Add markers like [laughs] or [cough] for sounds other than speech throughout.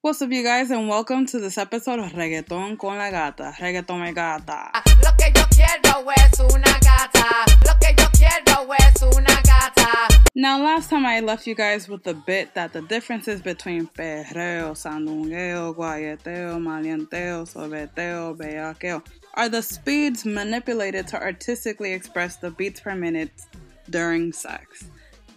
What's up, you guys, and welcome to this episode of Reggaeton con la Gata. Reggaeton me gata. Ah, lo que yo quiero es una gata. Lo que yo quiero es una gata. Now, last time I left you guys with the bit that the differences between perreo, sandungueo, guayeteo, malienteo, sobeteo, bellaqueo are the speeds manipulated to artistically express the beats per minute during sex.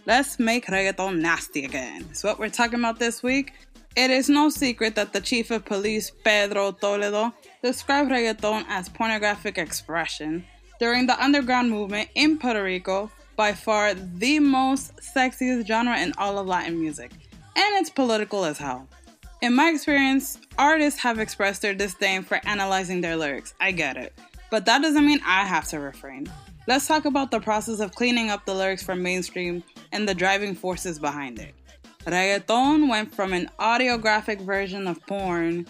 Let's make reggaeton nasty again. It's what we're talking about this week. It is no secret that the chief of police, Pedro Toledo, described reggaeton as pornographic expression during the underground movement in Puerto Rico, by far the most sexiest genre in all of Latin music. And it's political as hell. In my experience, artists have expressed their disdain for analyzing their lyrics. I get it. But that doesn't mean I have to refrain. Let's talk about the process of cleaning up the lyrics from mainstream and the driving forces behind it. Reggaeton went from an audiographic version of porn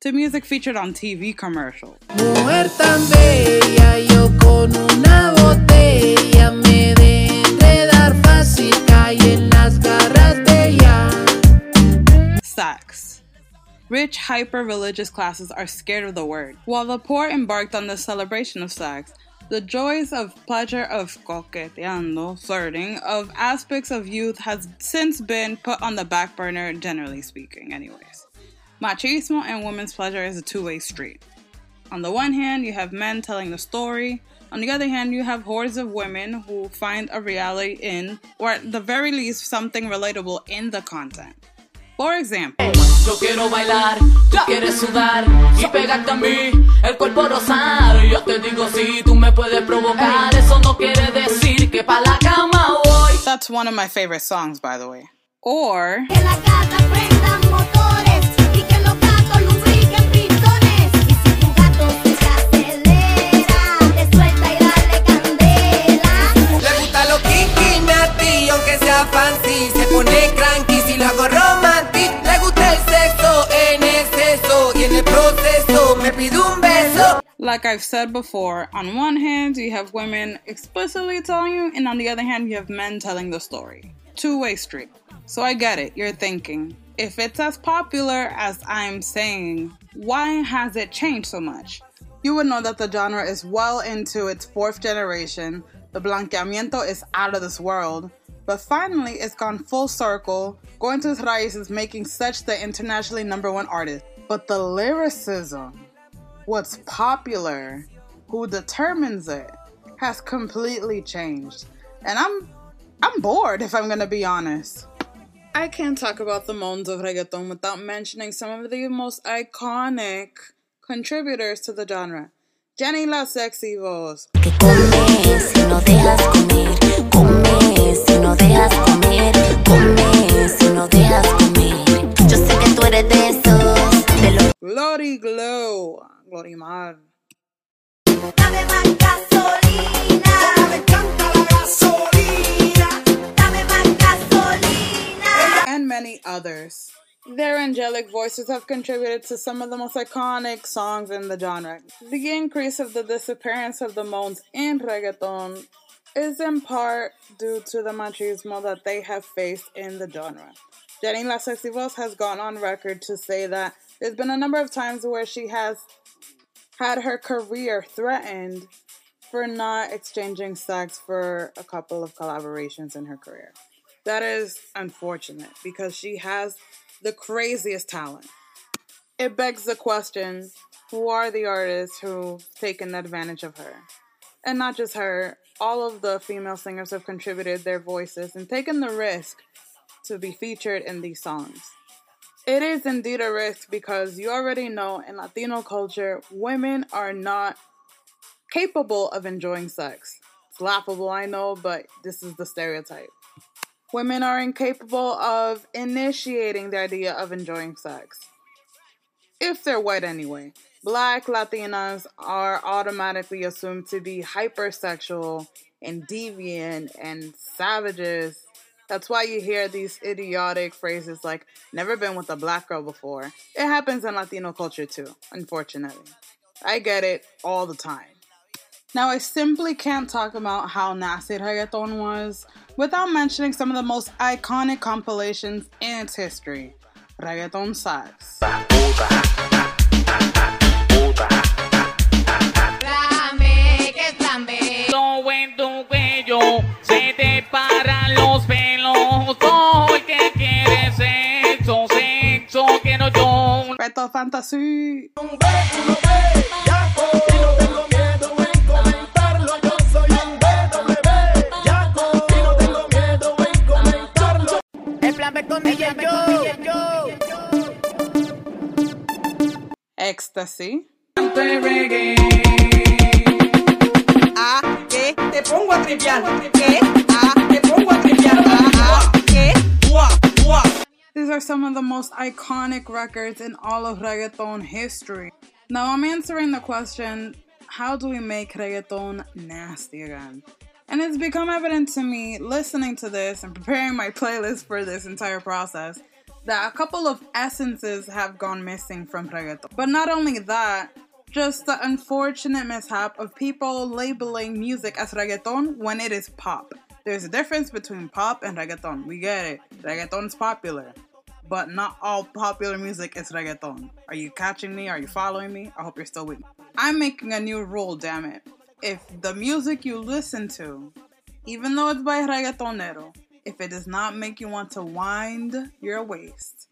to music featured on TV commercials. Mujer tan bella, yo con una botella me de enredar fácil, caí en las garras de ella. Sex. Rich, hyper religious classes are scared of the word, while the poor embarked on the celebration of sex. The joys of pleasure of coqueteando, flirting, of aspects of youth has since been put on the back burner, generally speaking, anyways. Machismo and women's pleasure is a two way street. On the one hand, you have men telling the story. On the other hand, you have hordes of women who find a reality in, or at the very least, something relatable in the content. For example, Yo quiero bailar, tú quieres sudar y pegarte a mí, el cuerpo rosar. Yo te digo si tú me puedes provocar, eso no quiere decir que pa la cama voy. that's one of my favorite songs, by the way. Or, Que la gata prenda motores y que los gatos lubriquen pistones. Y si tu gato se te acelera, te suelta y dale candela. Le gusta lo kinky, natty, aunque sea fancy. Se pone cranky like I've said before, on one hand, you have women explicitly telling you, and on the other hand, you have men telling the story. Two way street. So I get it, you're thinking, if it's as popular as I'm saying, why has it changed so much? You would know that the genre is well into its fourth generation, the blanqueamiento is out of this world, but finally it's gone full circle, going to its raíces, making such the internationally number one artist. But the lyricism, what's popular, who determines it, has completely changed. And I'm I'm bored if I'm gonna be honest. I can't talk about the moans of reggaeton without mentioning some of the most iconic contributors to the genre. Jenny La Sexy Voz, Que come si no dejas comer, come si no dejas comer, come si no dejas comer. Yo sé que tú eres de esos, de los Glory Glow, Glory Mar, Dame más gasolina. Me encanta la gasolina. Dame más gasolina. and many others. Their angelic voices have contributed to some of the most iconic songs in the genre. The increase of the disappearance of the moans in reggaeton is in part due to the machismo that they have faced in the genre. Jenny La Sexy Voz has gone on record to say that there's been a number of times where she has had her career threatened for not exchanging sex for a couple of collaborations in her career. That is unfortunate because she has the craziest talent. It begs the question who are the artists who've taken advantage of her? And not just her, all of the female singers have contributed their voices and taken the risk to be featured in these songs. It is indeed a risk because you already know in Latino culture, women are not capable of enjoying sex. It's laughable, I know, but this is the stereotype. Women are incapable of initiating the idea of enjoying sex. If they're white anyway. Black Latinas are automatically assumed to be hypersexual and deviant and savages. That's why you hear these idiotic phrases like, never been with a black girl before. It happens in Latino culture too, unfortunately. I get it all the time. Now, I simply can't talk about how nasty reggaeton was without mentioning some of the most iconic compilations in its history. Reggaeton Sax. Reto Fantasy. El plan iconic records in all of reggaeton history. Now I'm answering the question how do we make reggaeton nasty again? And it's become evident to me listening to this and preparing my playlist for this entire process that a couple of essences have gone missing from reggaeton. But not only that, just the unfortunate mishap of people labeling music as reggaeton when it is pop. There's a difference between pop and reggaeton. We get it. Reggaeton's popular but not all popular music is reggaeton. Are you catching me? Are you following me? I hope you're still with me. I'm making a new rule, damn it. If the music you listen to, even though it's by reggaetonero, if it does not make you want to wind your waist,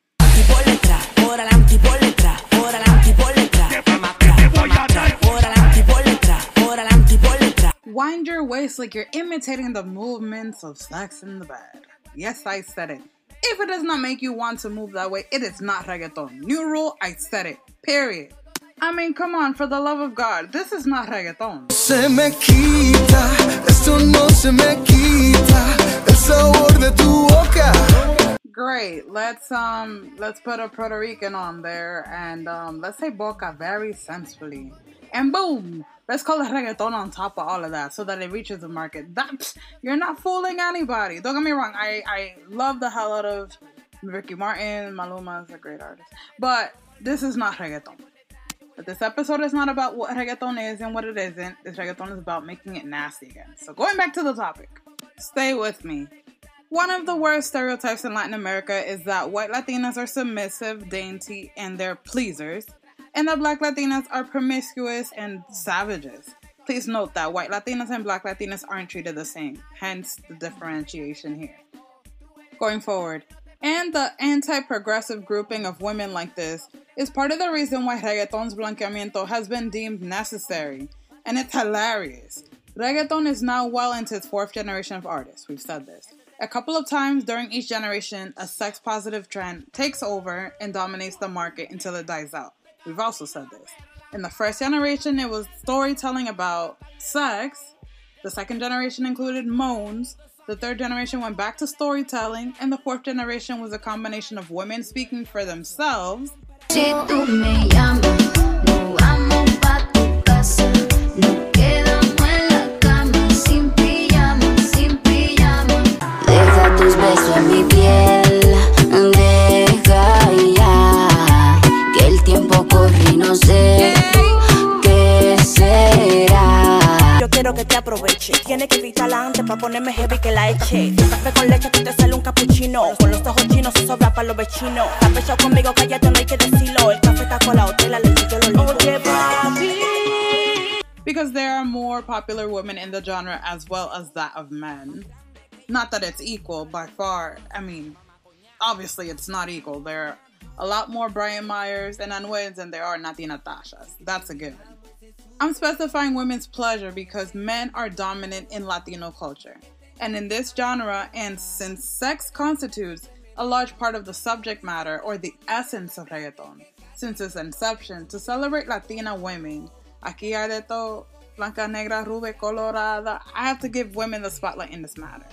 wind your waist like you're imitating the movements of sex in the bed. Yes, I said it. If it does not make you want to move that way, it is not reggaeton. New rule, I said it. Period. I mean, come on, for the love of God, this is not reggaeton. se me quita, esto no se me quita, el sabor de tu boca. Great. Let's um let's put a Puerto Rican on there and um let's say Boca very sensually. And boom! Let's call it reggaeton on top of all of that so that it reaches the market. That you're not fooling anybody. Don't get me wrong, I, I love the hell out of Ricky Martin, Maluma is a great artist. But this is not reggaeton. But this episode is not about what reggaeton is and what it isn't. This reggaeton is about making it nasty again. So going back to the topic. Stay with me. One of the worst stereotypes in Latin America is that white Latinas are submissive, dainty, and they're pleasers, and that black Latinas are promiscuous and savages. Please note that white Latinas and black Latinas aren't treated the same, hence the differentiation here. Going forward, and the anti progressive grouping of women like this is part of the reason why reggaeton's blanqueamiento has been deemed necessary, and it's hilarious. Reggaeton is now well into its fourth generation of artists, we've said this. A couple of times during each generation, a sex positive trend takes over and dominates the market until it dies out. We've also said this. In the first generation, it was storytelling about sex. The second generation included moans. The third generation went back to storytelling. And the fourth generation was a combination of women speaking for themselves te aproveche. Tienes que gritarla antes para ponerme heavy que la eche. Café con leche que te sale un capuchino. Con los ojos chinos se sobra para los vecinos. Está pechado conmigo, cállate, no hay que decirlo. El café está colado, te la leche yo lo ligo. Oye, papi. because there are more popular women in the genre as well as that of men. Not that it's equal by far. I mean, obviously it's not equal. There are a lot more Bryant Myers and Anuels than there are Natti Natashas. That's a given. I'm specifying women's pleasure because men are dominant in Latino culture. And in this genre, and since sex constitutes a large part of the subject matter or the essence of reggaeton, since its inception, to celebrate Latina women, aquí hay de todo, blanca, negra, rubia, colorada, I have to give women the spotlight in this matter.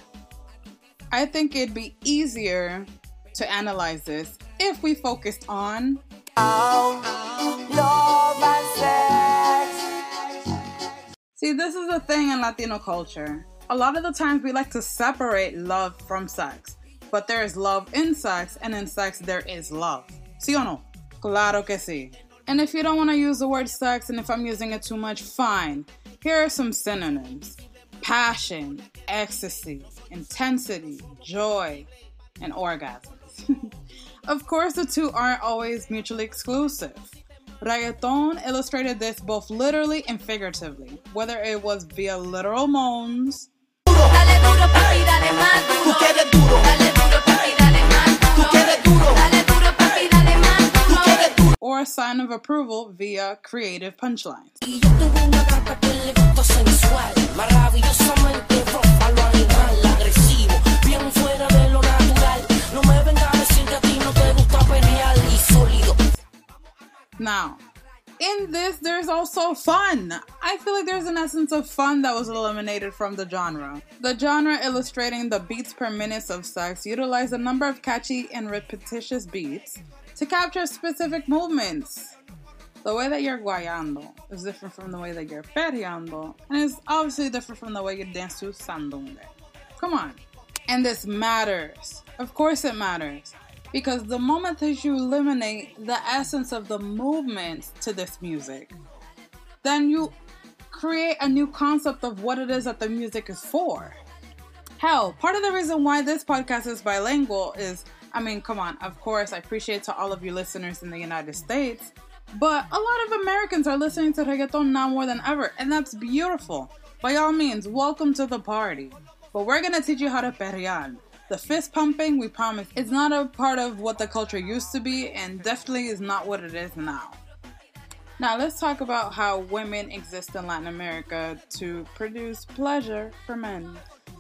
I think it'd be easier to analyze this if we focused on Love and sex. See, this is a thing in Latino culture. A lot of the times we like to separate love from sex, but there is love in sex, and in sex there is love. ¿Sí o no? Claro que sí. And if you don't want to use the word sex, and if I'm using it too much, fine. Here are some synonyms passion, ecstasy, intensity, joy, and orgasms. [laughs] of course, the two aren't always mutually exclusive. Reggaeton illustrated this both literally and figuratively, whether it was via literal moans. Or a sign of approval via creative punchlines. Now, in this, there's also fun. I feel like there's an essence of fun that was eliminated from the genre. The genre illustrating the beats per minute of sex utilized a number of catchy and repetitious beats to capture specific movements. The way that you're guayando is different from the way that you're perreando, and it's obviously different from the way you dance to sandungue. Come on. And this matters. Of course, it matters. Because the moment that you eliminate the essence of the movement to this music, then you create a new concept of what it is that the music is for. Hell, part of the reason why this podcast is bilingual is I mean, come on, of course, I appreciate to all of you listeners in the United States, but a lot of Americans are listening to reggaeton now more than ever, and that's beautiful. By all means, welcome to the party. But we're gonna teach you how to perrear. The fist pumping, we promise, is not a part of what the culture used to be, and definitely is not what it is now. Now, let's talk about how women exist in Latin America to produce pleasure for men.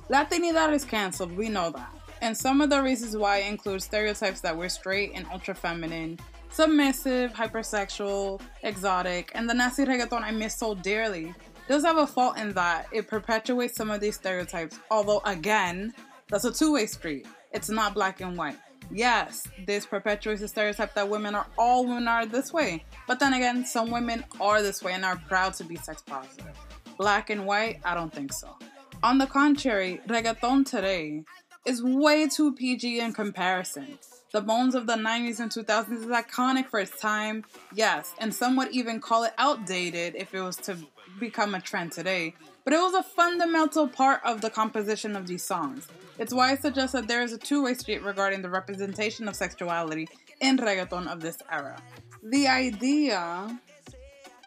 Latinidad is canceled, we know that. And some of the reasons why include stereotypes that we're straight and ultra feminine, submissive, hypersexual, exotic, and the nasty reggaeton I miss so dearly does have a fault in that it perpetuates some of these stereotypes, although, again, that's a two way street. It's not black and white. Yes, this perpetuates the stereotype that women are all women are this way. But then again, some women are this way and are proud to be sex positive. Black and white, I don't think so. On the contrary, reggaeton today is way too PG in comparison. The bones of the 90s and 2000s is iconic for its time, yes, and some would even call it outdated if it was to become a trend today. But it was a fundamental part of the composition of these songs. It's why I suggest that there is a two way street regarding the representation of sexuality in reggaeton of this era. The idea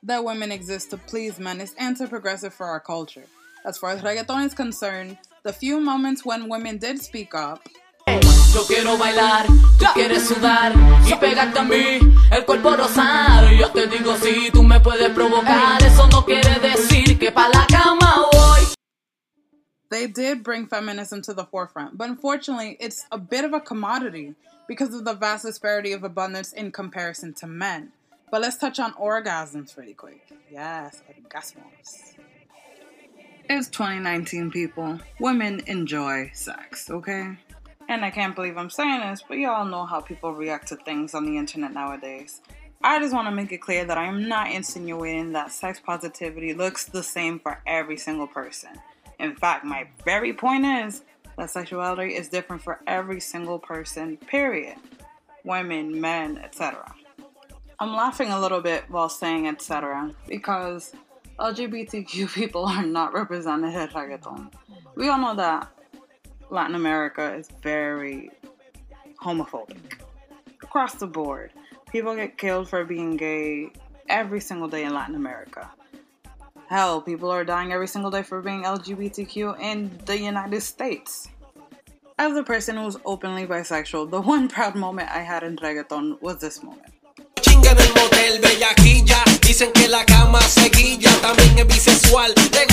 that women exist to please men is anti-progressive for our culture. As far as reggaeton is concerned, the few moments when women did speak up, Yo quiero bailar, tú quieres sudar y pegarte a mí, el cuerpo rosar. Yo te digo si tú me puedes provocar, eso no quiere decir que pa la cama voy. they did bring feminism to the forefront, but unfortunately, it's a bit of a commodity because of the vast disparity of abundance in comparison to men. But let's touch on orgasms really quick. Yes, orgasms. It's 2019, people. Women enjoy sex, okay? And I can't believe I'm saying this, but y'all know how people react to things on the internet nowadays. I just want to make it clear that I am not insinuating that sex positivity looks the same for every single person. In fact, my very point is that sexuality is different for every single person, period. Women, men, etc. I'm laughing a little bit while saying etc. because LGBTQ [laughs] people are not represented at reggaeton. We all know that Latin America is very homophobic across the board. People get killed for being gay every single day in Latin America. Hell, people are dying every single day for being LGBTQ in the United States. As a person who's openly bisexual, the one [laughs] proud moment I had in reggaeton was this moment. Dicen que la cama. También es bisexual, le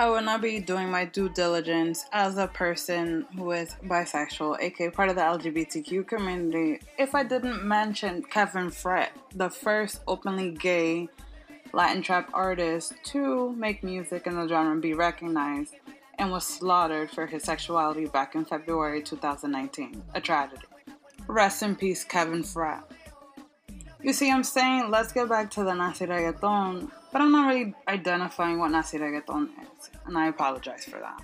I would not be doing my due diligence as a person who is bisexual, aka part of the LGBTQ community, if I didn't mention Kevin Fret, the first openly gay Latin trap artist to make music in the genre and be recognized, and was slaughtered for his sexuality back in February 2019. A tragedy. Rest in peace, Kevin Fret. You see, I'm saying let's get back to the Nazi reggaeton, but I'm not really identifying what Nazi reggaeton is, and I apologize for that.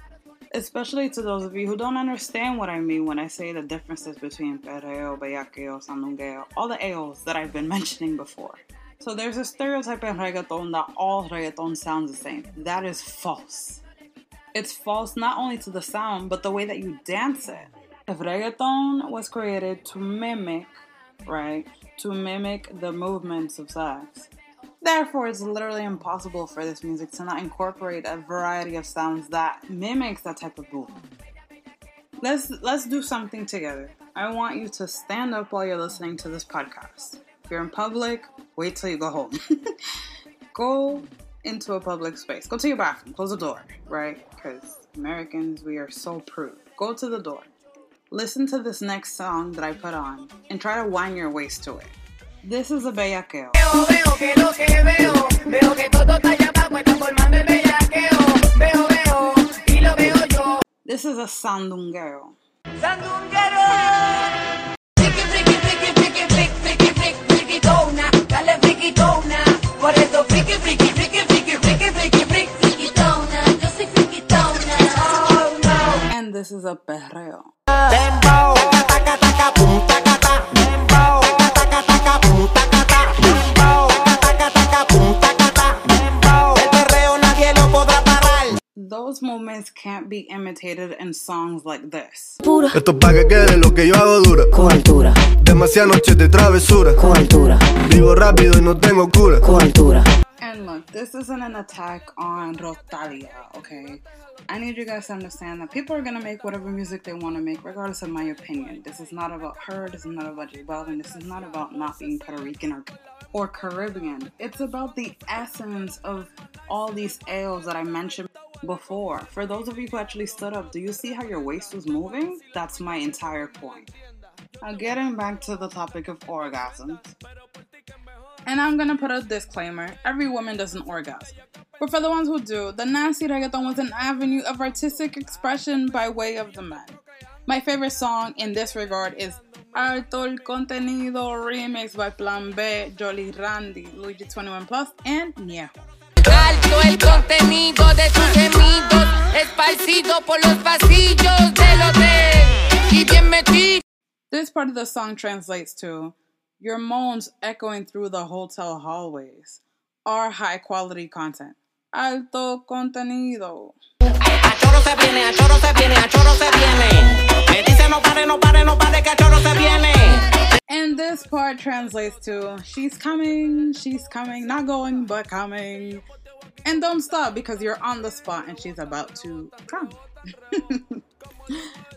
Especially to those of you who don't understand what I mean when I say the differences between perreo, bellaqueo, sandungueo, all the AOs that I've been [laughs] mentioning before. So there's a stereotype in reggaeton that all reggaeton sounds the same. That is false. It's false not only to the sound, but the way that you dance it. If reggaeton was created to mimic, right, to mimic the movements of sex, therefore it's literally impossible for this music to not incorporate a variety of sounds that mimics that type of movement. Let's let's do something together. I want you to stand up while you're listening to this podcast. If you're in public, wait till you go home. [laughs] go into a public space. Go to your bathroom. Close the door, right? Because Americans, we are so prude. Go to the door. Listen to this next song that I put on and try to wind your waist to it. This is a bellaqueo. Veo que lo que veo, veo que todo está allá abajo, está formando el bellaqueo. Veo, veo, y lo veo yo. This is a sandungueo. Sandunguero. Friki, friki, friki, friki, friki, be imitated in songs like this. Esto pa' que quede lo que yo hago dura. Con altura, Demasiadas noches de travesura. con altura, Vivo rápido y no tengo cura. con altura. And look, this isn't an attack on Rosalía, okay? I need you guys to understand that people are gonna make whatever music they wanna make, regardless of my opinion. This is not about her, this is not about J Balvin, this is not about not being Puerto Rican or, or Caribbean. It's about the essence of all these ales that I mentioned before. For those of you who actually stood up, do you see how your waist was moving? That's my entire point. Now, getting back to the topic of orgasms. And I'm gonna put a disclaimer every woman doesn't orgasm. But for the ones who do, the nasty reggaeton was an avenue of artistic expression by way of the men. My favorite song in this regard is Alto el Contenido remix by Plan B, Jowell Randy, Luigi 21 Plus, and Ñejo. Alto el contenido de tus gemidos, esparcido por los pasillos del hotel. Y bien metido. This part of the song translates to Your moans echoing through the hotel hallways are high quality content. Alto contenido. A choro se viene, a choro se viene, a choro se viene. Me dice no pare, no pare, no pare, que a choro se viene. And this part translates to She's coming, she's coming, not going, but coming. And don't stop because you're on the spot and she's about to come. [laughs]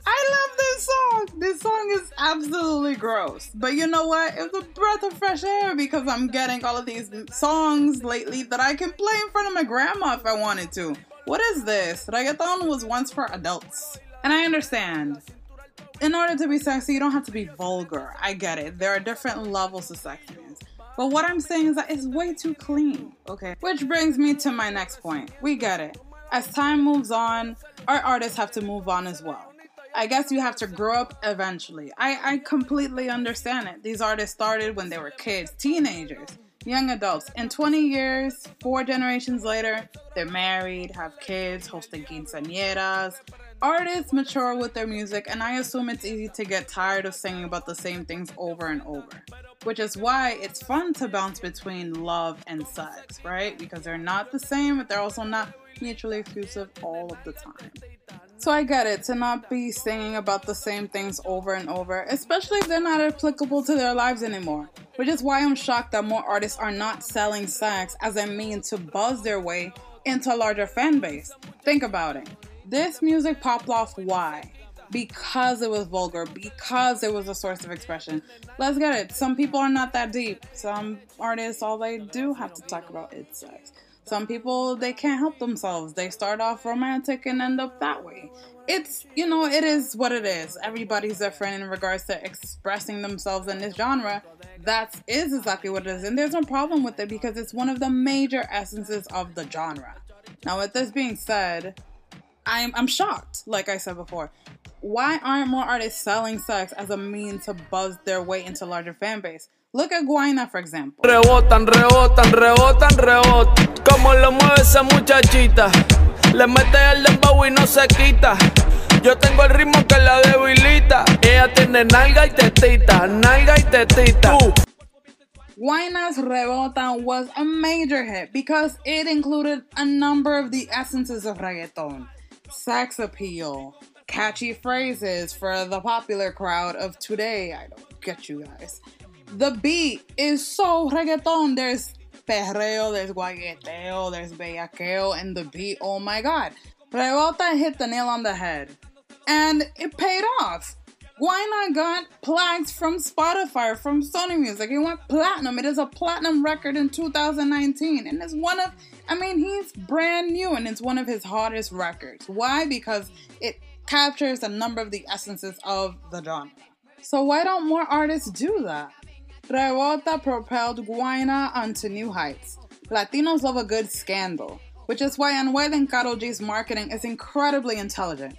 I love this song. This song is absolutely gross. But you know what? It's a breath of fresh air because I'm getting all of these songs lately that I can play in front of my grandma if I wanted to. What is this? Reggaeton was once for adults. And I understand. In order to be sexy, you don't have to be vulgar. I get it. There are different levels of sexiness. But what I'm saying is that it's way too clean. Okay. Which brings me to my next point. We get it. As time moves on, our artists have to move on as well. I guess you have to grow up eventually. I, I completely understand it. These artists started when they were kids, teenagers, young adults. In 20 years, four generations later, they're married, have kids, hosting quinceañeras. Artists mature with their music, and I assume it's easy to get tired of singing about the same things over and over. Which is why it's fun to bounce between love and sex, right? Because they're not the same, but they're also not mutually exclusive all of the time. So I get it to not be singing about the same things over and over, especially if they're not applicable to their lives anymore. Which is why I'm shocked that more artists are not selling sex as a means to buzz their way into a larger fan base. Think about it. This music popped off why? Because it was vulgar, because it was a source of expression. Let's get it. Some people are not that deep. Some artists, all they do have to talk about is sex. Some people, they can't help themselves. They start off romantic and end up that way. It's, you know, it is what it is. Everybody's different in regards to expressing themselves in this genre. That is exactly what it is. And there's no problem with it because it's one of the major essences of the genre. Now, with this being said, I'm, I'm shocked, like I said before. Why aren't more artists selling sex as a means to buzz their way into larger fan base? Look at Guaynaa, for example. Rebotan, rebotan, rebotan, rebotan. Como lo mueve esa muchachita. Le mete el dembow y no se quita. Yo tengo el ritmo que la debilita. Ella tiene nalga y tetita, nalga y tetita. Tú. Guaynaa's Rebota was a major hit because it included a number of the essences of reggaeton sex appeal, catchy phrases for the popular crowd of today. I don't get you guys. The beat is so reggaeton. There's perreo, there's guayeteo, there's bellaqueo, and the beat, oh my god. Rebota hit the nail on the head. And it paid off. Guaynaa got plaques from Spotify, from Sony Music. It went platinum. It is a platinum record in 2019. And it's one of, I mean, he's brand new and it's one of his hottest records. Why? Because it captures a number of the essences of the genre. So why don't more artists do that? Rebota propelled Guaynaa onto new heights. Latinos love a good scandal, which is why Anuel and Karol G's marketing is incredibly intelligent.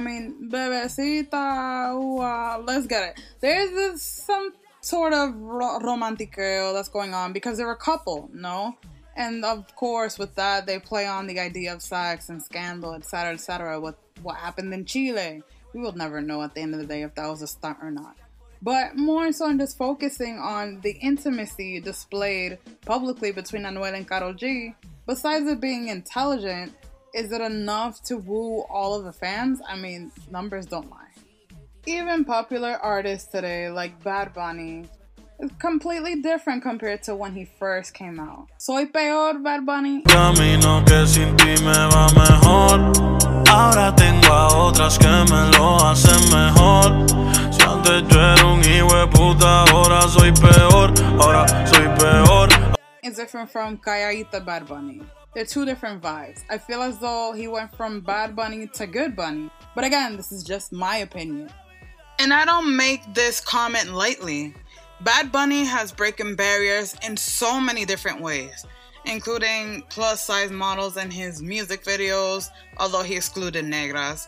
I mean, bebecita, uh, let's get it. There's this, some sort of ro- romantiqueo that's going on because they're a couple, no? And of course, with that, they play on the idea of sex and scandal, etc., etc., with what happened in Chile. We will never know at the end of the day if that was a stunt or not. But more so, I'm just focusing on the intimacy displayed publicly between Anuel and Karol G. Besides it being intelligent, is it enough to woo all of the fans? I mean, numbers don't lie. Even popular artists today, like Bad Bunny, is completely different compared to when he first came out. Soy peor, Bad Bunny. Camino que sin ti me va mejor. Ahora tengo a otras que me lo hacen mejor. Si antes yo era un hijo de puta, ahora soy peor. Ahora soy peor. is different from Calladita Bad Bunny. They're two different vibes. I feel as though he went from Bad Bunny to Good Bunny. But again, this is just my opinion. And I don't make this comment lightly. Bad Bunny has breaking barriers in so many different ways, including plus size models in his music videos, although he excluded negras,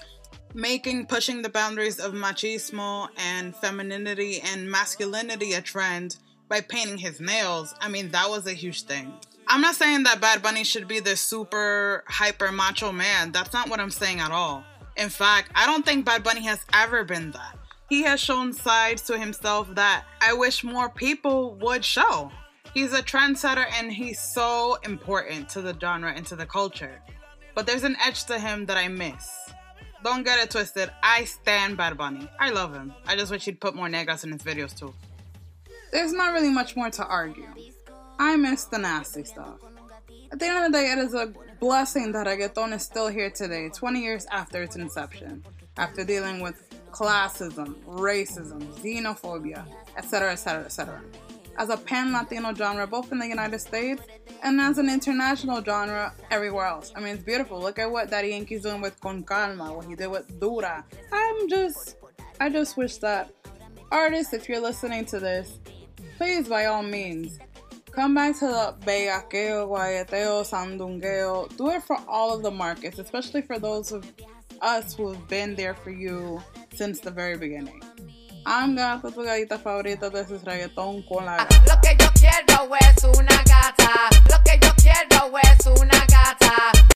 making pushing the boundaries of machismo and femininity and masculinity a trend by painting his nails. I mean, that was a huge thing. I'm not saying that Bad Bunny should be this super hyper macho man. That's not what I'm saying at all. In fact, I don't think Bad Bunny has ever been that. He has shown sides to himself that I wish more people would show. He's a trendsetter and he's so important to the genre and to the culture. But there's an edge to him that I miss. Don't get it twisted. I stand Bad Bunny. I love him. I just wish he'd put more negras in his videos too. There's not really much more to argue. I miss the nasty stuff. At the end of the day, it is a blessing that reggaeton is still here today, 20 years after its inception, after dealing with classism, racism, xenophobia, etc., etc., etc. As a pan Latino genre, both in the United States and as an international genre everywhere else. I mean, it's beautiful. Look at what Daddy Yankee's doing with Con Calma, what he did with Dura. I'm just, I just wish that artists, if you're listening to this, please, by all means, come back to the bellaqueo, guayeteo, sandungueo. Do it for all of the markets, especially for those of us who have been there for you since the very beginning. I'm Gata, tu gatita favorita. This is Reggaeton con la Gata. Lo que yo quiero es una gata. Lo que yo quiero es una gata.